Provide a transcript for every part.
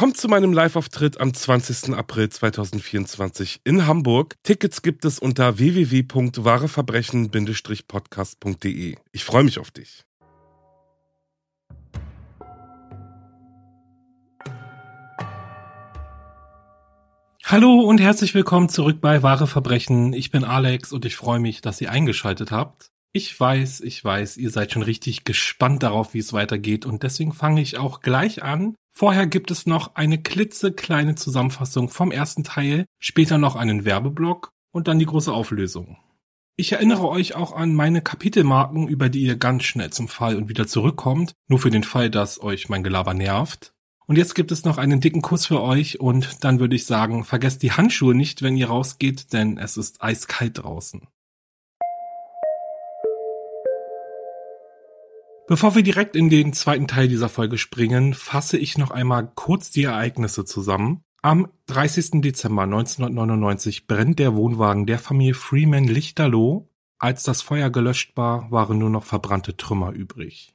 Kommt zu meinem Live-Auftritt am 20. April 2024 in Hamburg. Tickets gibt es unter www.wahreverbrechen-podcast.de. Ich freue mich auf dich. Hallo und herzlich willkommen zurück bei Wahre Verbrechen. Ich bin Alex und ich freue mich, dass ihr eingeschaltet habt. Ich weiß, ich weiß, ihr seid schon richtig gespannt darauf, wie es weitergeht und deswegen fange ich auch gleich an. Vorher gibt es noch eine klitzekleine Zusammenfassung vom ersten Teil, später noch einen Werbeblock und dann die große Auflösung. Ich erinnere euch auch an meine Kapitelmarken, über die ihr ganz schnell zum Fall und wieder zurückkommt, nur für den Fall, dass euch mein Gelaber nervt. Und jetzt gibt es noch einen dicken Kuss für euch und dann würde ich sagen, vergesst die Handschuhe nicht, wenn ihr rausgeht, denn es ist eiskalt draußen. Bevor wir direkt in den zweiten Teil dieser Folge springen, fasse ich noch einmal kurz die Ereignisse zusammen. Am 30. Dezember 1999 brennt der Wohnwagen der Familie Freeman lichterloh. Als das Feuer gelöscht war, waren nur noch verbrannte Trümmer übrig.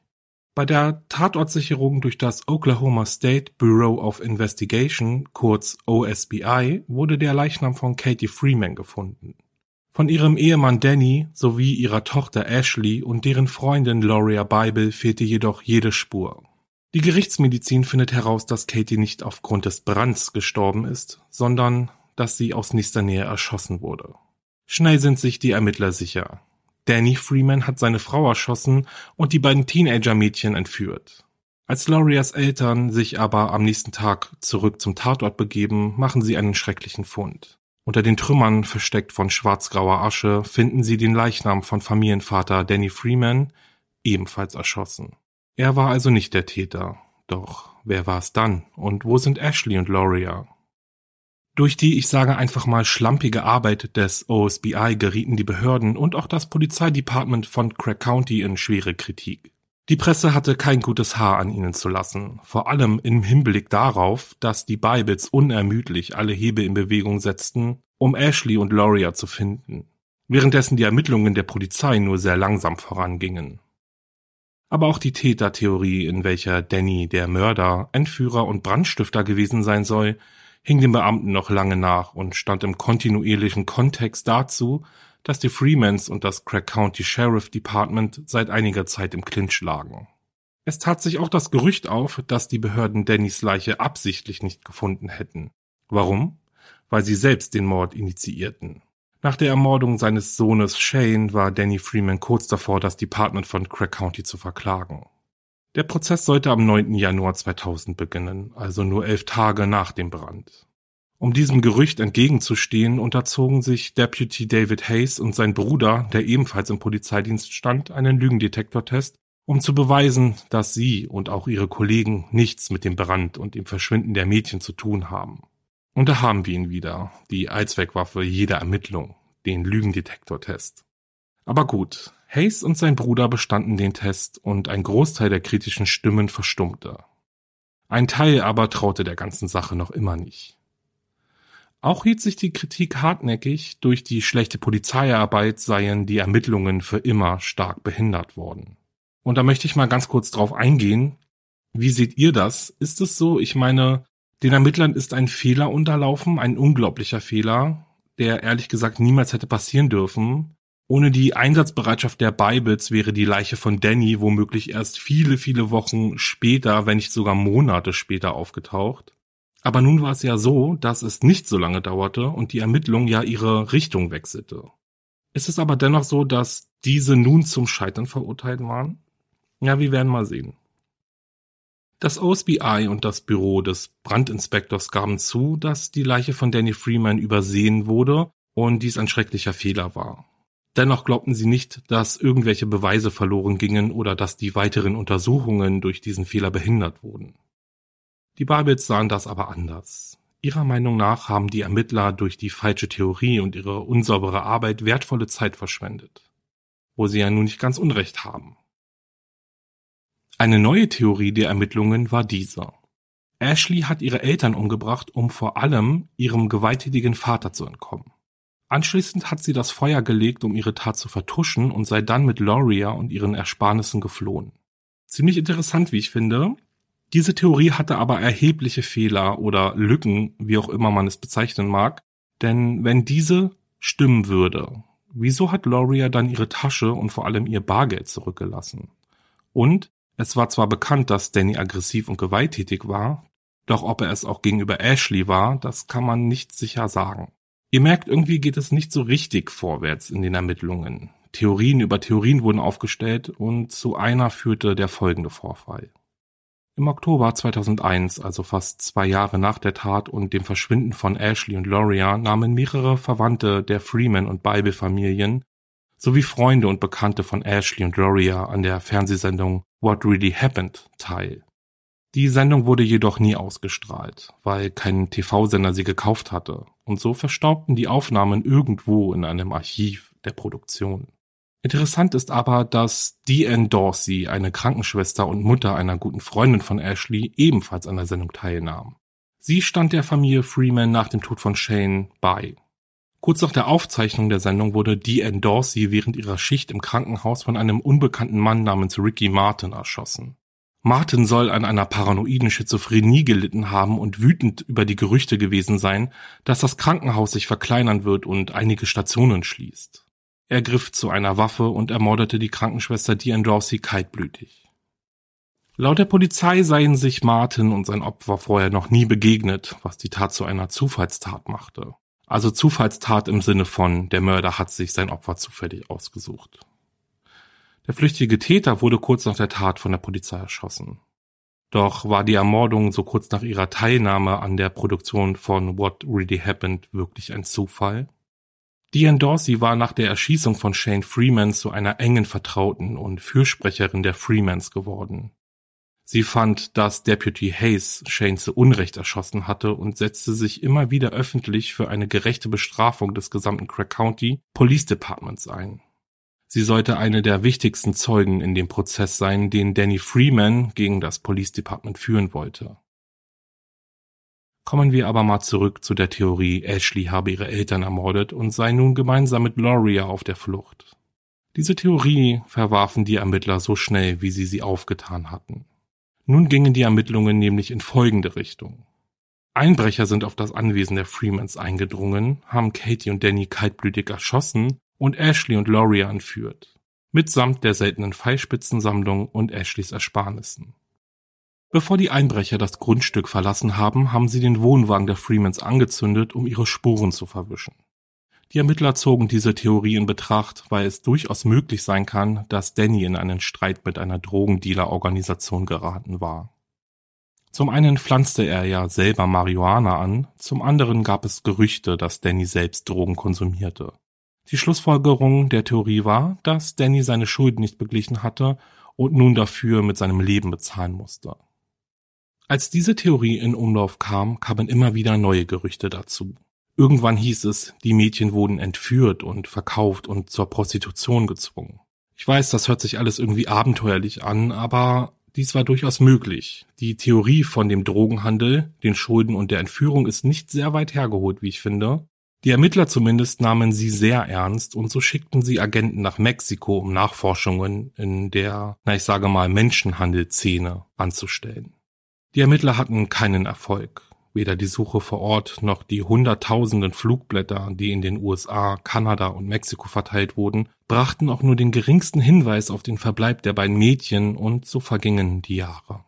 Bei der Tatortsicherung durch das Oklahoma State Bureau of Investigation, kurz OSBI, wurde der Leichnam von Katie Freeman gefunden. Von ihrem Ehemann Danny sowie ihrer Tochter Ashley und deren Freundin Gloria Bible fehlte jedoch jede Spur. Die Gerichtsmedizin findet heraus, dass Katie nicht aufgrund des Brands gestorben ist, sondern dass sie aus nächster Nähe erschossen wurde. Schnell sind sich die Ermittler sicher. Danny Freeman hat seine Frau erschossen und die beiden Teenager-Mädchen entführt. Als Lorias Eltern sich aber am nächsten Tag zurück zum Tatort begeben, machen sie einen schrecklichen Fund. Unter den Trümmern, versteckt von schwarzgrauer Asche, finden sie den Leichnam von Familienvater Danny Freeman, ebenfalls erschossen. Er war also nicht der Täter. Doch wer war es dann? Und wo sind Ashley und Loria? Durch die, ich sage einfach mal, schlampige Arbeit des OSBI gerieten die Behörden und auch das Polizeidepartement von Craig County in schwere Kritik. Die Presse hatte kein gutes Haar an ihnen zu lassen, vor allem im Hinblick darauf, dass die Bibles unermüdlich alle Hebel in Bewegung setzten, um Ashley und Loria zu finden, währenddessen die Ermittlungen der Polizei nur sehr langsam vorangingen. Aber auch die Tätertheorie, in welcher Danny der Mörder, Entführer und Brandstifter gewesen sein soll, hing den Beamten noch lange nach und stand im kontinuierlichen Kontext dazu, dass die Freemans und das Craig County Sheriff Department seit einiger Zeit im Clinch lagen. Es tat sich auch das Gerücht auf, dass die Behörden Dannys Leiche absichtlich nicht gefunden hätten. Warum? Weil sie selbst den Mord initiierten. Nach der Ermordung seines Sohnes Shane war Danny Freeman kurz davor, das Department von Craig County zu verklagen. Der Prozess sollte am 9. Januar 2000 beginnen, also nur elf Tage nach dem Brand. Um diesem Gerücht entgegenzustehen, unterzogen sich Deputy David Hayes und sein Bruder, der ebenfalls im Polizeidienst stand, einen Lügendetektortest, um zu beweisen, dass sie und auch ihre Kollegen nichts mit dem Brand und dem Verschwinden der Mädchen zu tun haben. Und da haben wir ihn wieder, die Allzweckwaffe jeder Ermittlung, den Lügendetektortest. Aber gut, Hayes und sein Bruder bestanden den Test und ein Großteil der kritischen Stimmen verstummte. Ein Teil aber traute der ganzen Sache noch immer nicht. Auch hielt sich die Kritik hartnäckig, durch die schlechte Polizeiarbeit seien die Ermittlungen für immer stark behindert worden. Und da möchte ich mal ganz kurz drauf eingehen. Wie seht ihr das? Ist es so? Ich meine, den Ermittlern ist ein Fehler unterlaufen, ein unglaublicher Fehler, der ehrlich gesagt niemals hätte passieren dürfen. Ohne die Einsatzbereitschaft der Bibles wäre die Leiche von Danny womöglich erst viele, viele Wochen später, wenn nicht sogar Monate später aufgetaucht. Aber nun war es ja so, dass es nicht so lange dauerte und die Ermittlung ja ihre Richtung wechselte. Ist es aber dennoch so, dass diese nun zum Scheitern verurteilt waren? Ja, wir werden mal sehen. Das OSBI und das Büro des Brandinspektors gaben zu, dass die Leiche von Danny Freeman übersehen wurde und dies ein schrecklicher Fehler war. Dennoch glaubten sie nicht, dass irgendwelche Beweise verloren gingen oder dass die weiteren Untersuchungen durch diesen Fehler behindert wurden. Die Babels sahen das aber anders. Ihrer Meinung nach haben die Ermittler durch die falsche Theorie und ihre unsaubere Arbeit wertvolle Zeit verschwendet. Wo sie ja nun nicht ganz Unrecht haben. Eine neue Theorie der Ermittlungen war dieser. Ashley hat ihre Eltern umgebracht, um vor allem ihrem gewalttätigen Vater zu entkommen. Anschließend hat sie das Feuer gelegt, um ihre Tat zu vertuschen und sei dann mit Loria und ihren Ersparnissen geflohen. Ziemlich interessant, wie ich finde. Diese Theorie hatte aber erhebliche Fehler oder Lücken, wie auch immer man es bezeichnen mag, denn wenn diese stimmen würde, wieso hat Loria dann ihre Tasche und vor allem ihr Bargeld zurückgelassen? Und es war zwar bekannt, dass Danny aggressiv und gewalttätig war, doch ob er es auch gegenüber Ashley war, das kann man nicht sicher sagen. Ihr merkt, irgendwie geht es nicht so richtig vorwärts in den Ermittlungen. Theorien über Theorien wurden aufgestellt und zu einer führte der folgende Vorfall. Im Oktober 2001, also fast zwei Jahre nach der Tat und dem Verschwinden von Ashley und Loria, nahmen mehrere Verwandte der Freeman- und Bible-Familien sowie Freunde und Bekannte von Ashley und Loria an der Fernsehsendung What Really Happened teil. Die Sendung wurde jedoch nie ausgestrahlt, weil kein TV-Sender sie gekauft hatte, und so verstaubten die Aufnahmen irgendwo in einem Archiv der Produktion. Interessant ist aber, dass Deanne Dorsey, eine Krankenschwester und Mutter einer guten Freundin von Ashley, ebenfalls an der Sendung teilnahm. Sie stand der Familie Freeman nach dem Tod von Shane bei. Kurz nach der Aufzeichnung der Sendung wurde Deanne Dorsey während ihrer Schicht im Krankenhaus von einem unbekannten Mann namens Ricky Martin erschossen. Martin soll an einer paranoiden Schizophrenie gelitten haben und wütend über die Gerüchte gewesen sein, dass das Krankenhaus sich verkleinern wird und einige Stationen schließt. Er griff zu einer Waffe und ermordete die Krankenschwester Diane Dorsey kaltblütig. Laut der Polizei seien sich Martin und sein Opfer vorher noch nie begegnet, was die Tat zu einer Zufallstat machte. Also Zufallstat im Sinne von, der Mörder hat sich sein Opfer zufällig ausgesucht. Der flüchtige Täter wurde kurz nach der Tat von der Polizei erschossen. Doch war die Ermordung so kurz nach ihrer Teilnahme an der Produktion von What Really Happened wirklich ein Zufall? Diane Dorsey war nach der Erschießung von Shane Freeman zu einer engen Vertrauten und Fürsprecherin der Freemans geworden. Sie fand, dass Deputy Hayes Shane zu Unrecht erschossen hatte und setzte sich immer wieder öffentlich für eine gerechte Bestrafung des gesamten Craig County Police Departments ein. Sie sollte eine der wichtigsten Zeugen in dem Prozess sein, den Danny Freeman gegen das Police Department führen wollte. Kommen wir aber mal zurück zu der Theorie, Ashley habe ihre Eltern ermordet und sei nun gemeinsam mit Loria auf der Flucht. Diese Theorie verwarfen die Ermittler so schnell, wie sie sie aufgetan hatten. Nun gingen die Ermittlungen nämlich in folgende Richtung. Einbrecher sind auf das Anwesen der Freemans eingedrungen, haben Katie und Danny kaltblütig erschossen und Ashley und Loria entführt, mitsamt der seltenen Pfeilspitzensammlung und Ashleys Ersparnissen. Bevor die Einbrecher das Grundstück verlassen haben, haben sie den Wohnwagen der Freemans angezündet, um ihre Spuren zu verwischen. Die Ermittler zogen diese Theorie in Betracht, weil es durchaus möglich sein kann, dass Danny in einen Streit mit einer Drogendealer-Organisation geraten war. Zum einen pflanzte er ja selber Marihuana an, zum anderen gab es Gerüchte, dass Danny selbst Drogen konsumierte. Die Schlussfolgerung der Theorie war, dass Danny seine Schulden nicht beglichen hatte und nun dafür mit seinem Leben bezahlen musste. Als diese Theorie in Umlauf kam, kamen immer wieder neue Gerüchte dazu. Irgendwann hieß es, die Mädchen wurden entführt und verkauft und zur Prostitution gezwungen. Ich weiß, das hört sich alles irgendwie abenteuerlich an, aber dies war durchaus möglich. Die Theorie von dem Drogenhandel, den Schulden und der Entführung ist nicht sehr weit hergeholt, wie ich finde. Die Ermittler zumindest nahmen sie sehr ernst und so schickten sie Agenten nach Mexiko, um Nachforschungen in der, na ich sage mal, Menschenhandelszene anzustellen. Die Ermittler hatten keinen Erfolg. Weder die Suche vor Ort noch die hunderttausenden Flugblätter, die in den USA, Kanada und Mexiko verteilt wurden, brachten auch nur den geringsten Hinweis auf den Verbleib der beiden Mädchen und so vergingen die Jahre.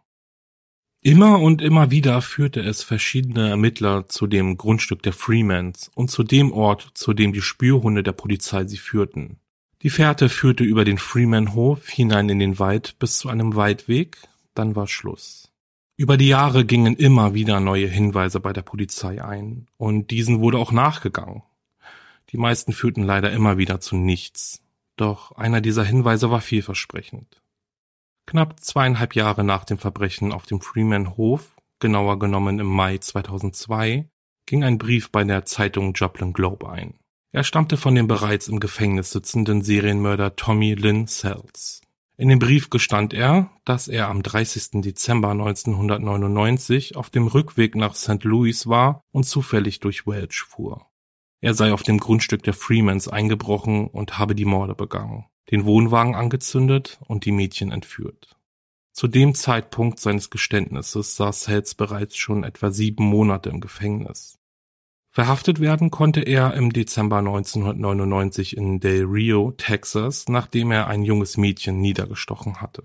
Immer und immer wieder führte es verschiedene Ermittler zu dem Grundstück der Freemans und zu dem Ort, zu dem die Spürhunde der Polizei sie führten. Die Fährte führte über den Freeman-Hof hinein in den Wald bis zu einem Waldweg, dann war Schluss. Über die Jahre gingen immer wieder neue Hinweise bei der Polizei ein, und diesen wurde auch nachgegangen. Die meisten führten leider immer wieder zu nichts, doch einer dieser Hinweise war vielversprechend. Knapp zweieinhalb Jahre nach dem Verbrechen auf dem Freeman Hof, genauer genommen im Mai 2002, ging ein Brief bei der Zeitung Joplin Globe ein. Er stammte von dem bereits im Gefängnis sitzenden Serienmörder Tommy Lynn Sells. In dem Brief gestand er, dass er am 30. Dezember 1999 auf dem Rückweg nach St. Louis war und zufällig durch Welch fuhr. Er sei auf dem Grundstück der Freemans eingebrochen und habe die Morde begangen, den Wohnwagen angezündet und die Mädchen entführt. Zu dem Zeitpunkt seines Geständnisses saß Hells bereits schon etwa sieben Monate im Gefängnis. Verhaftet werden konnte er im Dezember 1999 in Del Rio, Texas, nachdem er ein junges Mädchen niedergestochen hatte.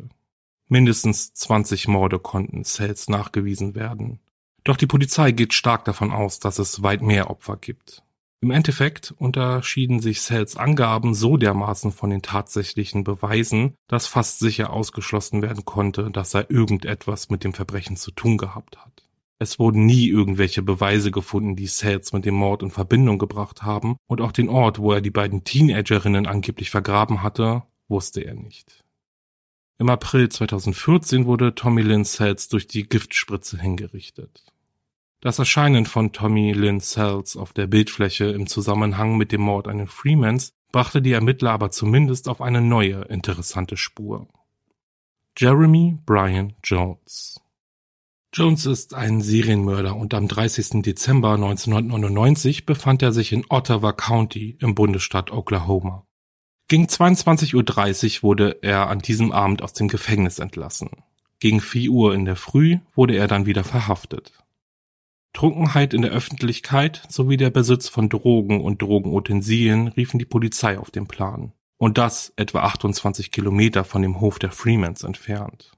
Mindestens 20 Morde konnten Sells nachgewiesen werden. Doch die Polizei geht stark davon aus, dass es weit mehr Opfer gibt. Im Endeffekt unterschieden sich Sells Angaben so dermaßen von den tatsächlichen Beweisen, dass fast sicher ausgeschlossen werden konnte, dass er irgendetwas mit dem Verbrechen zu tun gehabt hat. Es wurden nie irgendwelche Beweise gefunden, die Sells mit dem Mord in Verbindung gebracht haben, und auch den Ort, wo er die beiden Teenagerinnen angeblich vergraben hatte, wusste er nicht. Im April 2014 wurde Tommy Lynn Sells durch die Giftspritze hingerichtet. Das Erscheinen von Tommy Lynn Sells auf der Bildfläche im Zusammenhang mit dem Mord an den Freemans brachte die Ermittler aber zumindest auf eine neue interessante Spur. Jeremy Brian Jones Jones ist ein Serienmörder und am 30. Dezember 1999 befand er sich in Ottawa County im Bundesstaat Oklahoma. Gegen 22.30 Uhr wurde er an diesem Abend aus dem Gefängnis entlassen. Gegen 4 Uhr in der Früh wurde er dann wieder verhaftet. Trunkenheit in der Öffentlichkeit sowie der Besitz von Drogen und Drogenutensilien riefen die Polizei auf den Plan. Und das etwa 28 Kilometer von dem Hof der Freemans entfernt.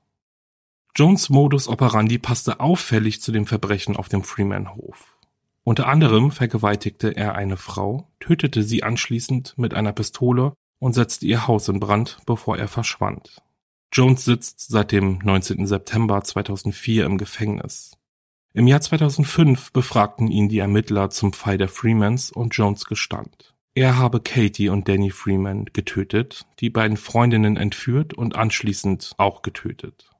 Jones Modus operandi passte auffällig zu dem Verbrechen auf dem Freeman-Hof. Unter anderem vergewaltigte er eine Frau, tötete sie anschließend mit einer Pistole und setzte ihr Haus in Brand, bevor er verschwand. Jones sitzt seit dem 19. September 2004 im Gefängnis. Im Jahr 2005 befragten ihn die Ermittler zum Fall der Freemans und Jones gestand. Er habe Katie und Danny Freeman getötet, die beiden Freundinnen entführt und anschließend auch getötet.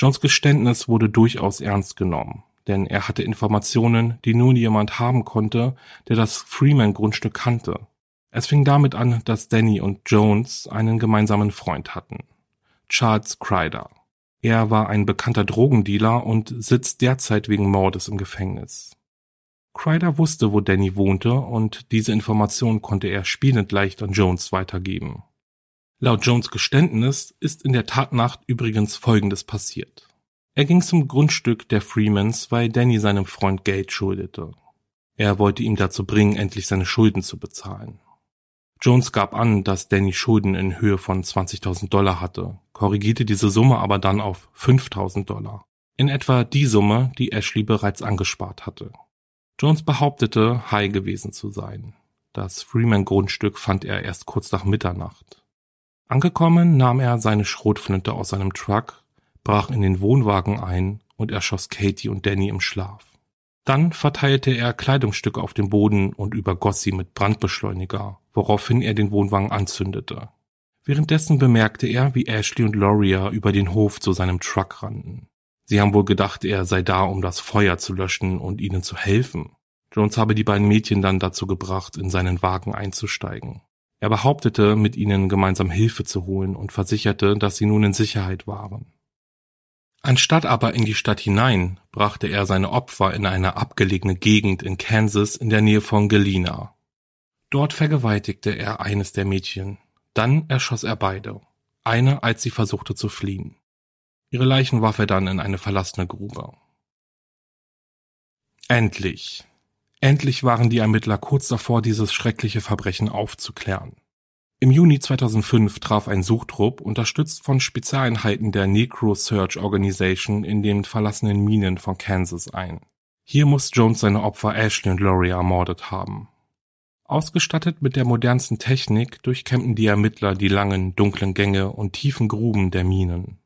Jones Geständnis wurde durchaus ernst genommen, denn er hatte Informationen, die nur jemand haben konnte, der das Freeman-Grundstück kannte es fing damit an, dass Danny und Jones einen gemeinsamen Freund hatten, Charles Crider. Er war ein bekannter Drogendealer und sitzt derzeit wegen Mordes im Gefängnis. Crider wusste, wo Danny wohnte und diese Information konnte er spielend leicht an Jones weitergeben. Laut Jones Geständnis ist in der Tatnacht übrigens Folgendes passiert. Er ging zum Grundstück der Freemans, weil Danny seinem Freund Geld schuldete. Er wollte ihn dazu bringen, endlich seine Schulden zu bezahlen. Jones gab an, dass Danny Schulden in Höhe von 20.000 Dollar hatte, korrigierte diese Summe aber dann auf 5.000 Dollar. In etwa die Summe, die Ashley bereits angespart hatte. Jones behauptete, high gewesen zu sein. Das Freeman-Grundstück fand er erst kurz nach Mitternacht. Angekommen nahm er seine Schrotflinte aus seinem Truck, brach in den Wohnwagen ein und erschoss Katie und Danny im Schlaf. Dann verteilte er Kleidungsstücke auf dem Boden und übergoss sie mit Brandbeschleuniger, woraufhin er den Wohnwagen anzündete. Währenddessen bemerkte er, wie Ashley und Loria über den Hof zu seinem Truck rannten. Sie haben wohl gedacht, er sei da, um das Feuer zu löschen und ihnen zu helfen. Jones habe die beiden Mädchen dann dazu gebracht, in seinen Wagen einzusteigen. Er behauptete, mit ihnen gemeinsam Hilfe zu holen und versicherte, dass sie nun in Sicherheit waren. Anstatt aber in die Stadt hinein, brachte er seine Opfer in eine abgelegene Gegend in Kansas in der Nähe von Galena. Dort vergewaltigte er eines der Mädchen. Dann erschoss er beide. Eine, als sie versuchte zu fliehen. Ihre Leichen warf er dann in eine verlassene Grube. Endlich. Endlich waren die Ermittler kurz davor, dieses schreckliche Verbrechen aufzuklären. Im Juni 2005 traf ein Suchtrupp, unterstützt von Spezialeinheiten der Negro Search Organization, in den verlassenen Minen von Kansas ein. Hier muss Jones seine Opfer Ashley und Laurie ermordet haben. Ausgestattet mit der modernsten Technik durchkämmten die Ermittler die langen, dunklen Gänge und tiefen Gruben der Minen.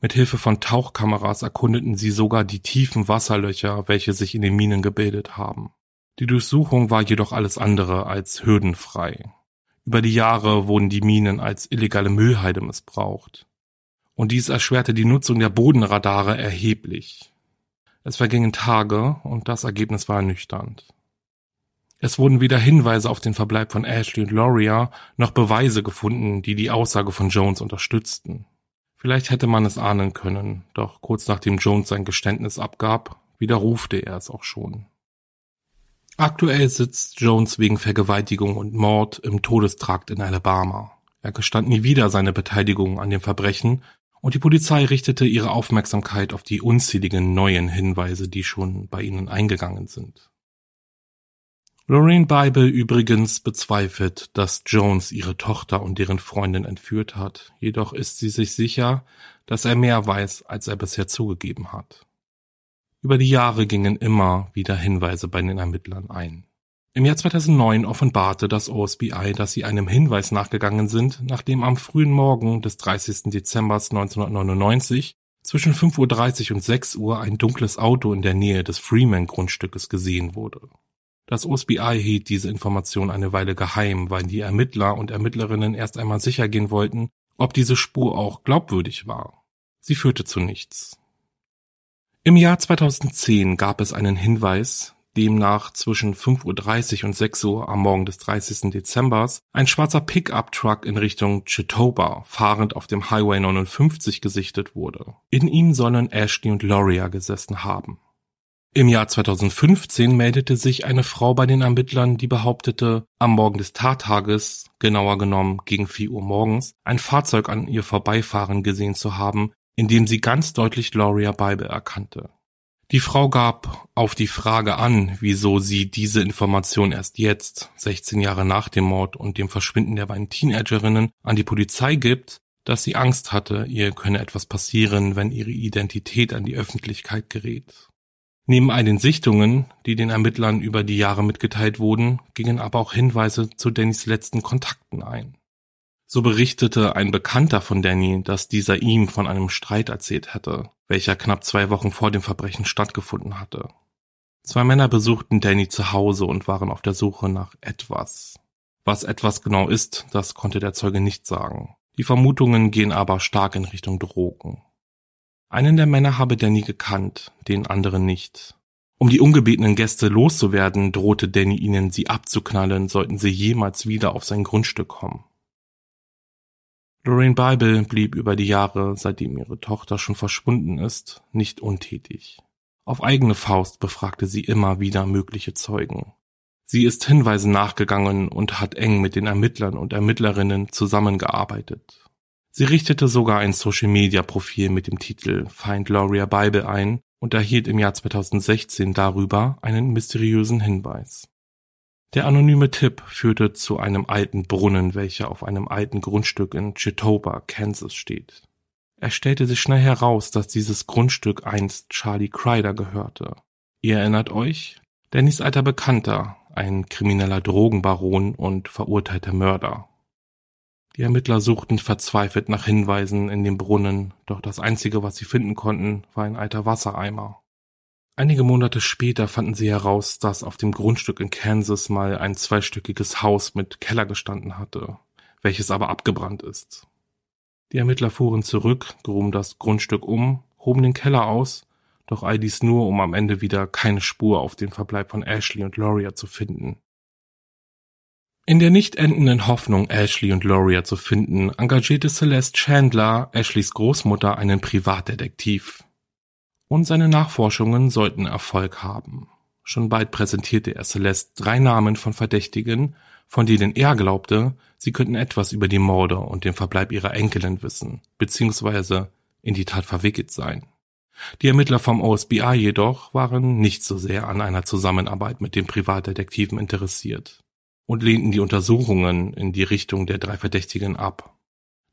Mit Hilfe von Tauchkameras erkundeten sie sogar die tiefen Wasserlöcher, welche sich in den Minen gebildet haben. Die Durchsuchung war jedoch alles andere als hürdenfrei. Über die Jahre wurden die Minen als illegale Müllheide missbraucht. Und dies erschwerte die Nutzung der Bodenradare erheblich. Es vergingen Tage und das Ergebnis war ernüchternd. Es wurden weder Hinweise auf den Verbleib von Ashley und Loria noch Beweise gefunden, die die Aussage von Jones unterstützten. Vielleicht hätte man es ahnen können, doch kurz nachdem Jones sein Geständnis abgab, widerrufte er es auch schon. Aktuell sitzt Jones wegen Vergewaltigung und Mord im Todestrakt in Alabama. Er gestand nie wieder seine Beteiligung an dem Verbrechen und die Polizei richtete ihre Aufmerksamkeit auf die unzähligen neuen Hinweise, die schon bei ihnen eingegangen sind. Lorraine Bible übrigens bezweifelt, dass Jones ihre Tochter und deren Freundin entführt hat, jedoch ist sie sich sicher, dass er mehr weiß, als er bisher zugegeben hat. Über die Jahre gingen immer wieder Hinweise bei den Ermittlern ein. Im Jahr 2009 offenbarte das OSBI, dass sie einem Hinweis nachgegangen sind, nachdem am frühen Morgen des 30. Dezember 1999 zwischen 5.30 Uhr und 6 Uhr ein dunkles Auto in der Nähe des Freeman-Grundstückes gesehen wurde. Das OSBI hielt diese Information eine Weile geheim, weil die Ermittler und Ermittlerinnen erst einmal sicher gehen wollten, ob diese Spur auch glaubwürdig war. Sie führte zu nichts. Im Jahr 2010 gab es einen Hinweis, demnach zwischen 5.30 Uhr und 6 Uhr am Morgen des 30. Dezembers ein schwarzer Pickup-Truck in Richtung Chitoba, fahrend auf dem Highway 59 gesichtet wurde. In ihm sollen Ashley und Loria gesessen haben. Im Jahr 2015 meldete sich eine Frau bei den Ermittlern, die behauptete, am Morgen des Tattages, genauer genommen gegen 4 Uhr morgens, ein Fahrzeug an ihr vorbeifahren gesehen zu haben, in dem sie ganz deutlich Loria Bible erkannte. Die Frau gab auf die Frage an, wieso sie diese Information erst jetzt, 16 Jahre nach dem Mord und dem Verschwinden der beiden Teenagerinnen, an die Polizei gibt, dass sie Angst hatte, ihr könne etwas passieren, wenn ihre Identität an die Öffentlichkeit gerät. Neben all den Sichtungen, die den Ermittlern über die Jahre mitgeteilt wurden, gingen aber auch Hinweise zu Dannys letzten Kontakten ein. So berichtete ein Bekannter von Danny, dass dieser ihm von einem Streit erzählt hätte, welcher knapp zwei Wochen vor dem Verbrechen stattgefunden hatte. Zwei Männer besuchten Danny zu Hause und waren auf der Suche nach etwas. Was etwas genau ist, das konnte der Zeuge nicht sagen. Die Vermutungen gehen aber stark in Richtung Drogen. Einen der Männer habe Danny gekannt, den anderen nicht. Um die ungebetenen Gäste loszuwerden, drohte Danny ihnen, sie abzuknallen, sollten sie jemals wieder auf sein Grundstück kommen. Lorraine Bible blieb über die Jahre, seitdem ihre Tochter schon verschwunden ist, nicht untätig. Auf eigene Faust befragte sie immer wieder mögliche Zeugen. Sie ist Hinweisen nachgegangen und hat eng mit den Ermittlern und Ermittlerinnen zusammengearbeitet. Sie richtete sogar ein Social-Media-Profil mit dem Titel Find Gloria Bible ein und erhielt im Jahr 2016 darüber einen mysteriösen Hinweis. Der anonyme Tipp führte zu einem alten Brunnen, welcher auf einem alten Grundstück in Chitoba, Kansas steht. Es stellte sich schnell heraus, dass dieses Grundstück einst Charlie Crider gehörte. Ihr erinnert euch? Dannys alter Bekannter, ein krimineller Drogenbaron und verurteilter Mörder. Die Ermittler suchten verzweifelt nach Hinweisen in dem Brunnen, doch das einzige, was sie finden konnten, war ein alter Wassereimer. Einige Monate später fanden sie heraus, dass auf dem Grundstück in Kansas mal ein zweistöckiges Haus mit Keller gestanden hatte, welches aber abgebrannt ist. Die Ermittler fuhren zurück, gruben das Grundstück um, hoben den Keller aus, doch all dies nur, um am Ende wieder keine Spur auf den Verbleib von Ashley und Loria zu finden. In der nicht endenden Hoffnung, Ashley und Loria zu finden, engagierte Celeste Chandler, Ashleys Großmutter, einen Privatdetektiv und seine Nachforschungen sollten Erfolg haben. Schon bald präsentierte er Celeste drei Namen von Verdächtigen, von denen er glaubte, sie könnten etwas über die Morde und den Verbleib ihrer Enkelin wissen, beziehungsweise in die Tat verwickelt sein. Die Ermittler vom OSBI jedoch waren nicht so sehr an einer Zusammenarbeit mit den Privatdetektiven interessiert und lehnten die Untersuchungen in die Richtung der drei Verdächtigen ab.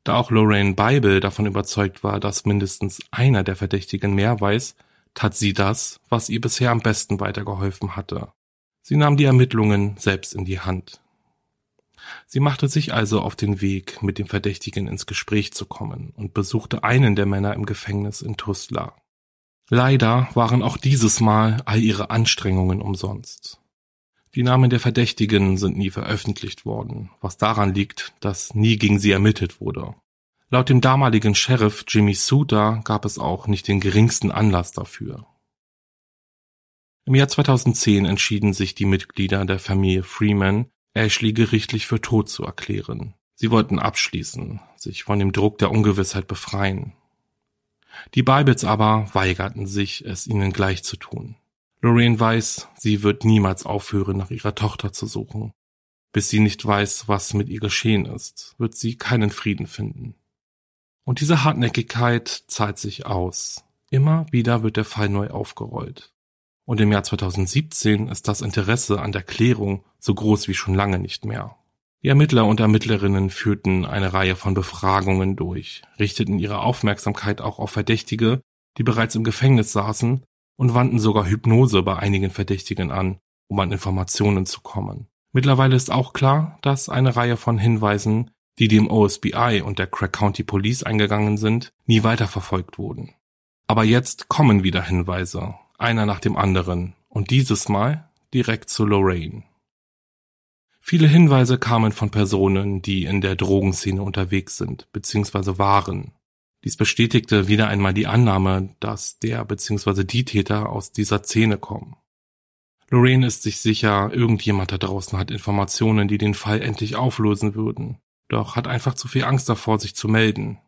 Da auch Lorraine Bible davon überzeugt war, dass mindestens einer der Verdächtigen mehr weiß, tat sie das, was ihr bisher am besten weitergeholfen hatte. Sie nahm die Ermittlungen selbst in die Hand. Sie machte sich also auf den Weg, mit dem Verdächtigen ins Gespräch zu kommen und besuchte einen der Männer im Gefängnis in Tuzla. Leider waren auch dieses Mal all ihre Anstrengungen umsonst. Die Namen der Verdächtigen sind nie veröffentlicht worden, was daran liegt, dass nie gegen sie ermittelt wurde. Laut dem damaligen Sheriff Jimmy Suter gab es auch nicht den geringsten Anlass dafür. Im Jahr 2010 entschieden sich die Mitglieder der Familie Freeman, Ashley gerichtlich für tot zu erklären. Sie wollten abschließen, sich von dem Druck der Ungewissheit befreien. Die Bibles aber weigerten sich, es ihnen gleich zu tun. Lorraine weiß, sie wird niemals aufhören, nach ihrer Tochter zu suchen. Bis sie nicht weiß, was mit ihr geschehen ist, wird sie keinen Frieden finden. Und diese Hartnäckigkeit zahlt sich aus. Immer wieder wird der Fall neu aufgerollt. Und im Jahr 2017 ist das Interesse an der Klärung so groß wie schon lange nicht mehr. Die Ermittler und Ermittlerinnen führten eine Reihe von Befragungen durch, richteten ihre Aufmerksamkeit auch auf Verdächtige, die bereits im Gefängnis saßen, und wandten sogar Hypnose bei einigen Verdächtigen an, um an Informationen zu kommen. Mittlerweile ist auch klar, dass eine Reihe von Hinweisen, die dem OSBI und der Craig County Police eingegangen sind, nie weiterverfolgt wurden. Aber jetzt kommen wieder Hinweise, einer nach dem anderen, und dieses Mal direkt zu Lorraine. Viele Hinweise kamen von Personen, die in der Drogenszene unterwegs sind bzw. waren. Dies bestätigte wieder einmal die Annahme, dass der bzw. die Täter aus dieser Szene kommen. Lorraine ist sich sicher, irgendjemand da draußen hat Informationen, die den Fall endlich auflösen würden, doch hat einfach zu viel Angst davor, sich zu melden.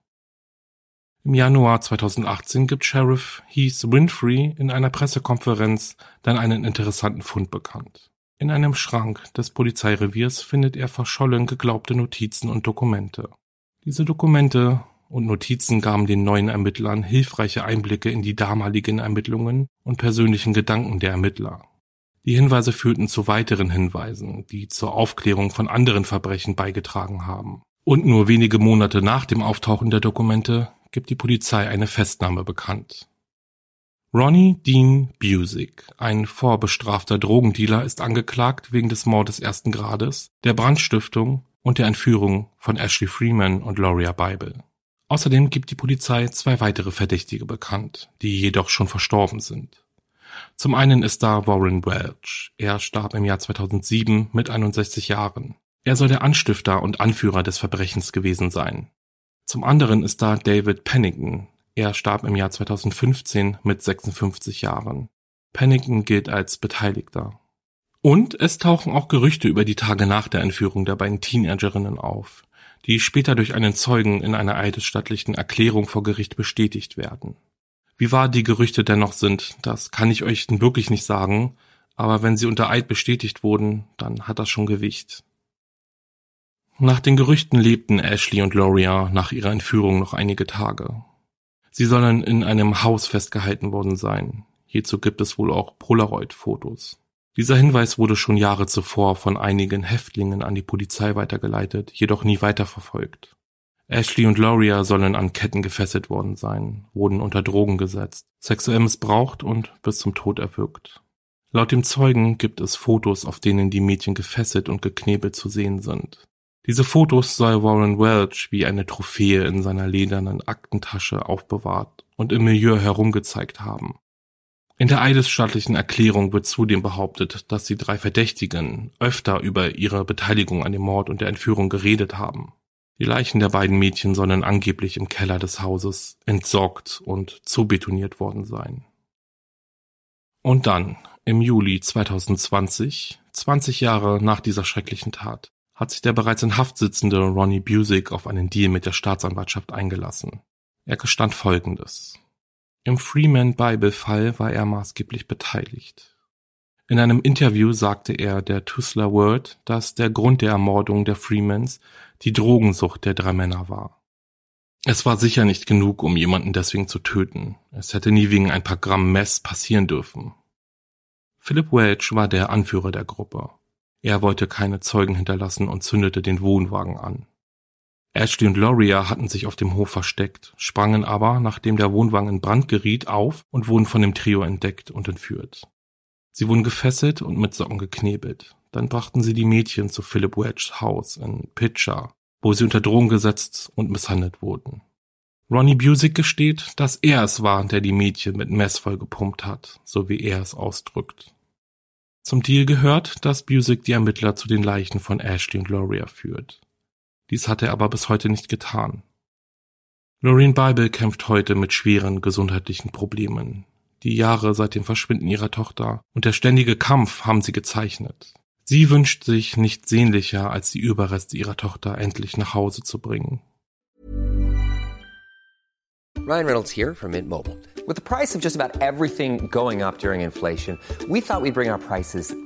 Im Januar 2018 gibt Sheriff Heath Winfrey in einer Pressekonferenz dann einen interessanten Fund bekannt. In einem Schrank des Polizeireviers findet er verschollen geglaubte Notizen und Dokumente. Diese Dokumente und Notizen gaben den neuen Ermittlern hilfreiche Einblicke in die damaligen Ermittlungen und persönlichen Gedanken der Ermittler. Die Hinweise führten zu weiteren Hinweisen, die zur Aufklärung von anderen Verbrechen beigetragen haben. Und nur wenige Monate nach dem Auftauchen der Dokumente gibt die Polizei eine Festnahme bekannt. Ronnie Dean Busick, ein vorbestrafter Drogendealer, ist angeklagt wegen des Mordes ersten Grades, der Brandstiftung und der Entführung von Ashley Freeman und Gloria Bible. Außerdem gibt die Polizei zwei weitere Verdächtige bekannt, die jedoch schon verstorben sind. Zum einen ist da Warren Welch. Er starb im Jahr 2007 mit 61 Jahren. Er soll der Anstifter und Anführer des Verbrechens gewesen sein. Zum anderen ist da David Pennington. Er starb im Jahr 2015 mit 56 Jahren. Pennington gilt als Beteiligter. Und es tauchen auch Gerüchte über die Tage nach der Entführung der beiden Teenagerinnen auf, die später durch einen Zeugen in einer eidesstattlichen Erklärung vor Gericht bestätigt werden. Wie wahr die Gerüchte dennoch sind, das kann ich euch wirklich nicht sagen, aber wenn sie unter Eid bestätigt wurden, dann hat das schon Gewicht. Nach den Gerüchten lebten Ashley und Loria nach ihrer Entführung noch einige Tage. Sie sollen in einem Haus festgehalten worden sein. Hierzu gibt es wohl auch Polaroid-Fotos. Dieser Hinweis wurde schon Jahre zuvor von einigen Häftlingen an die Polizei weitergeleitet, jedoch nie weiterverfolgt. Ashley und Loria sollen an Ketten gefesselt worden sein, wurden unter Drogen gesetzt, sexuell missbraucht und bis zum Tod erwürgt. Laut dem Zeugen gibt es Fotos, auf denen die Mädchen gefesselt und geknebelt zu sehen sind. Diese Fotos soll Warren Welch wie eine Trophäe in seiner ledernen Aktentasche aufbewahrt und im Milieu herumgezeigt haben. In der eidesstattlichen Erklärung wird zudem behauptet, dass die drei Verdächtigen öfter über ihre Beteiligung an dem Mord und der Entführung geredet haben. Die Leichen der beiden Mädchen sollen angeblich im Keller des Hauses entsorgt und zubetoniert worden sein. Und dann, im Juli 2020, 20 Jahre nach dieser schrecklichen Tat, hat sich der bereits in Haft sitzende Ronnie Busick auf einen Deal mit der Staatsanwaltschaft eingelassen. Er gestand Folgendes. Im Freeman Bible Fall war er maßgeblich beteiligt. In einem Interview sagte er der Tuzla World, dass der Grund der Ermordung der Freemans die Drogensucht der drei Männer war. Es war sicher nicht genug, um jemanden deswegen zu töten. Es hätte nie wegen ein paar Gramm Mess passieren dürfen. Philip Welch war der Anführer der Gruppe. Er wollte keine Zeugen hinterlassen und zündete den Wohnwagen an. Ashley und Loria hatten sich auf dem Hof versteckt, sprangen aber, nachdem der Wohnwagen in Brand geriet, auf und wurden von dem Trio entdeckt und entführt. Sie wurden gefesselt und mit Socken geknebelt. Dann brachten sie die Mädchen zu Philip Wedges Haus in Pitcher, wo sie unter Drohung gesetzt und misshandelt wurden. Ronnie Busick gesteht, dass er es war, der die Mädchen mit Mess voll gepumpt hat, so wie er es ausdrückt. Zum Deal gehört, dass Busick die Ermittler zu den Leichen von Ashley und Gloria führt. Dies hat er aber bis heute nicht getan. Lorraine Bible kämpft heute mit schweren gesundheitlichen Problemen, die Jahre seit dem Verschwinden ihrer Tochter und der ständige Kampf haben sie gezeichnet. Sie wünscht sich nichts sehnlicher, als die Überreste ihrer Tochter endlich nach Hause zu bringen. Ryan Reynolds here from Mint Mobile. With the price of just about everything going up during inflation, we thought we'd bring our prices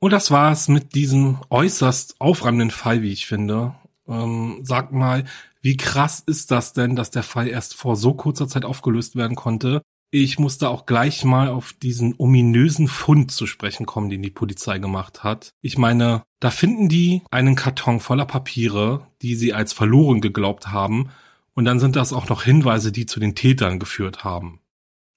Und das war's mit diesem äußerst aufreibenden Fall, wie ich finde. Ähm, sag mal, wie krass ist das denn, dass der Fall erst vor so kurzer Zeit aufgelöst werden konnte? Ich musste auch gleich mal auf diesen ominösen Fund zu sprechen kommen, den die Polizei gemacht hat. Ich meine, da finden die einen Karton voller Papiere, die sie als verloren geglaubt haben, und dann sind das auch noch Hinweise, die zu den Tätern geführt haben.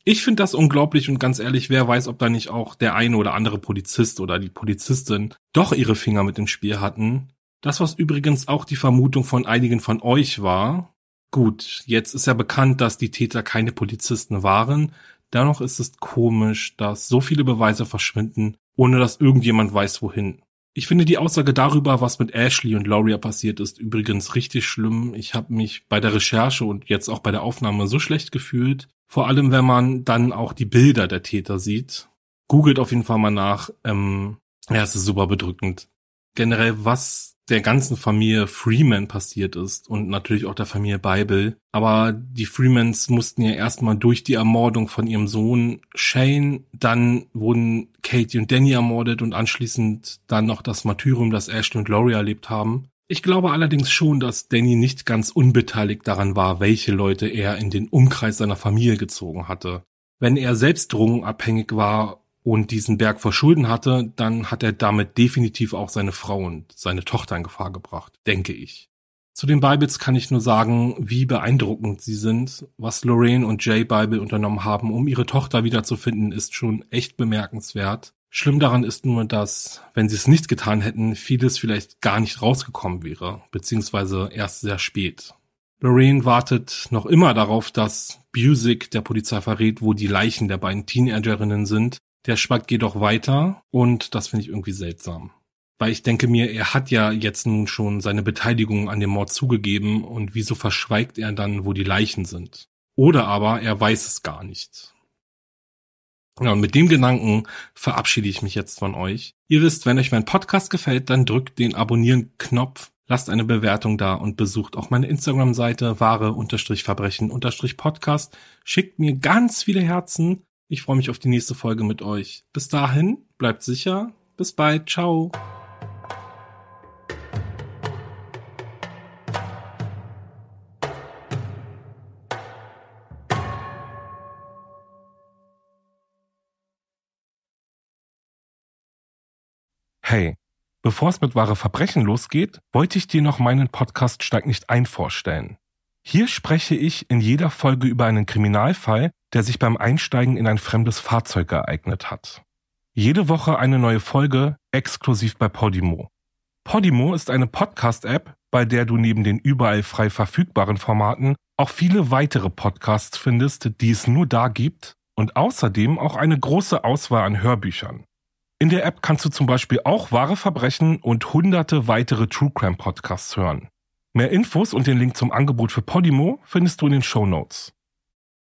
Ich finde das unglaublich und ganz ehrlich, wer weiß, ob da nicht auch der eine oder andere Polizist oder die Polizistin doch ihre Finger mit im Spiel hatten. Das, was übrigens auch die Vermutung von einigen von euch war. Gut, jetzt ist ja bekannt, dass die Täter keine Polizisten waren. Dennoch ist es komisch, dass so viele Beweise verschwinden, ohne dass irgendjemand weiß, wohin. Ich finde die Aussage darüber, was mit Ashley und Lauria passiert ist, übrigens richtig schlimm. Ich habe mich bei der Recherche und jetzt auch bei der Aufnahme so schlecht gefühlt. Vor allem, wenn man dann auch die Bilder der Täter sieht. Googelt auf jeden Fall mal nach. Ähm, ja, es ist super bedrückend. Generell, was der ganzen Familie Freeman passiert ist und natürlich auch der Familie Bible. Aber die Freemans mussten ja erstmal durch die Ermordung von ihrem Sohn Shane, dann wurden Katie und Danny ermordet und anschließend dann noch das Martyrium, das Ashton und Laurie erlebt haben. Ich glaube allerdings schon, dass Danny nicht ganz unbeteiligt daran war, welche Leute er in den Umkreis seiner Familie gezogen hatte. Wenn er selbst drogenabhängig war und diesen Berg vor Schulden hatte, dann hat er damit definitiv auch seine Frau und seine Tochter in Gefahr gebracht, denke ich. Zu den Bibles kann ich nur sagen, wie beeindruckend sie sind. Was Lorraine und Jay Bible unternommen haben, um ihre Tochter wiederzufinden, ist schon echt bemerkenswert. Schlimm daran ist nur, dass, wenn sie es nicht getan hätten, vieles vielleicht gar nicht rausgekommen wäre, beziehungsweise erst sehr spät. Lorraine wartet noch immer darauf, dass Busick der Polizei verrät, wo die Leichen der beiden Teenagerinnen sind der schwackt jedoch weiter und das finde ich irgendwie seltsam. Weil ich denke mir, er hat ja jetzt nun schon seine Beteiligung an dem Mord zugegeben und wieso verschweigt er dann, wo die Leichen sind? Oder aber er weiß es gar nicht. Ja, und mit dem Gedanken verabschiede ich mich jetzt von euch. Ihr wisst, wenn euch mein Podcast gefällt, dann drückt den Abonnieren-Knopf, lasst eine Bewertung da und besucht auch meine Instagram-Seite wahre-verbrechen-podcast. Schickt mir ganz viele Herzen ich freue mich auf die nächste Folge mit euch. Bis dahin, bleibt sicher. Bis bald. Ciao. Hey, bevor es mit wahre Verbrechen losgeht, wollte ich dir noch meinen Podcast Steig nicht ein vorstellen. Hier spreche ich in jeder Folge über einen Kriminalfall, der sich beim Einsteigen in ein fremdes Fahrzeug ereignet hat. Jede Woche eine neue Folge, exklusiv bei Podimo. Podimo ist eine Podcast-App, bei der du neben den überall frei verfügbaren Formaten auch viele weitere Podcasts findest, die es nur da gibt und außerdem auch eine große Auswahl an Hörbüchern. In der App kannst du zum Beispiel auch wahre Verbrechen und hunderte weitere True Crime Podcasts hören. Mehr Infos und den Link zum Angebot für Podimo findest du in den Show Notes.